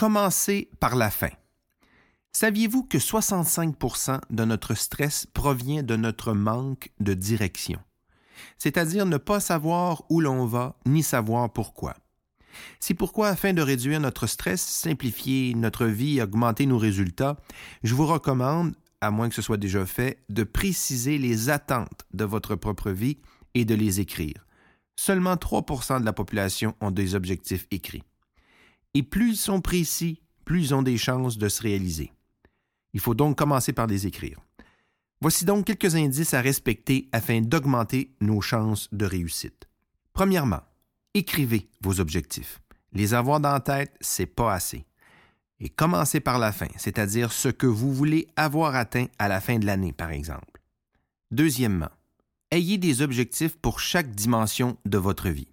Commencez par la fin. Saviez-vous que 65% de notre stress provient de notre manque de direction, c'est-à-dire ne pas savoir où l'on va ni savoir pourquoi. C'est pourquoi, afin de réduire notre stress, simplifier notre vie et augmenter nos résultats, je vous recommande, à moins que ce soit déjà fait, de préciser les attentes de votre propre vie et de les écrire. Seulement 3% de la population ont des objectifs écrits. Et plus ils sont précis, plus ils ont des chances de se réaliser. Il faut donc commencer par les écrire. Voici donc quelques indices à respecter afin d'augmenter nos chances de réussite. Premièrement, écrivez vos objectifs. Les avoir dans la tête, c'est pas assez. Et commencez par la fin, c'est-à-dire ce que vous voulez avoir atteint à la fin de l'année, par exemple. Deuxièmement, ayez des objectifs pour chaque dimension de votre vie.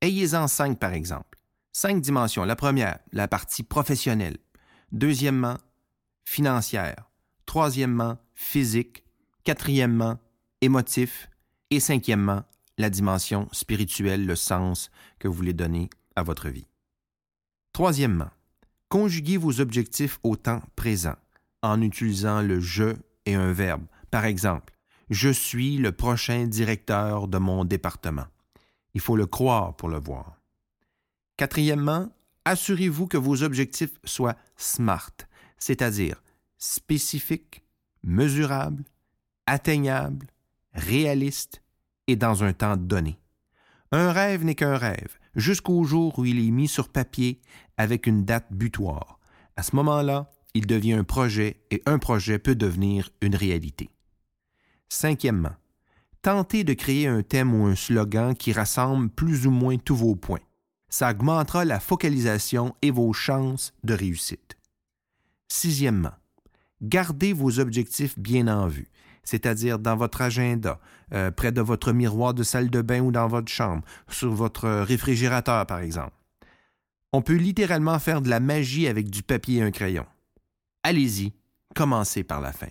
Ayez-en cinq, par exemple. Cinq dimensions. La première, la partie professionnelle. Deuxièmement, financière. Troisièmement, physique. Quatrièmement, émotif. Et cinquièmement, la dimension spirituelle, le sens que vous voulez donner à votre vie. Troisièmement, conjuguez vos objectifs au temps présent en utilisant le je et un verbe. Par exemple, je suis le prochain directeur de mon département. Il faut le croire pour le voir. Quatrièmement, assurez-vous que vos objectifs soient SMART, c'est-à-dire spécifique, mesurable, atteignable, réaliste et dans un temps donné. Un rêve n'est qu'un rêve, jusqu'au jour où il est mis sur papier avec une date butoir. À ce moment-là, il devient un projet et un projet peut devenir une réalité. Cinquièmement, tentez de créer un thème ou un slogan qui rassemble plus ou moins tous vos points. Ça augmentera la focalisation et vos chances de réussite. Sixièmement, gardez vos objectifs bien en vue, c'est-à-dire dans votre agenda, euh, près de votre miroir de salle de bain ou dans votre chambre, sur votre réfrigérateur par exemple. On peut littéralement faire de la magie avec du papier et un crayon. Allez-y, commencez par la fin.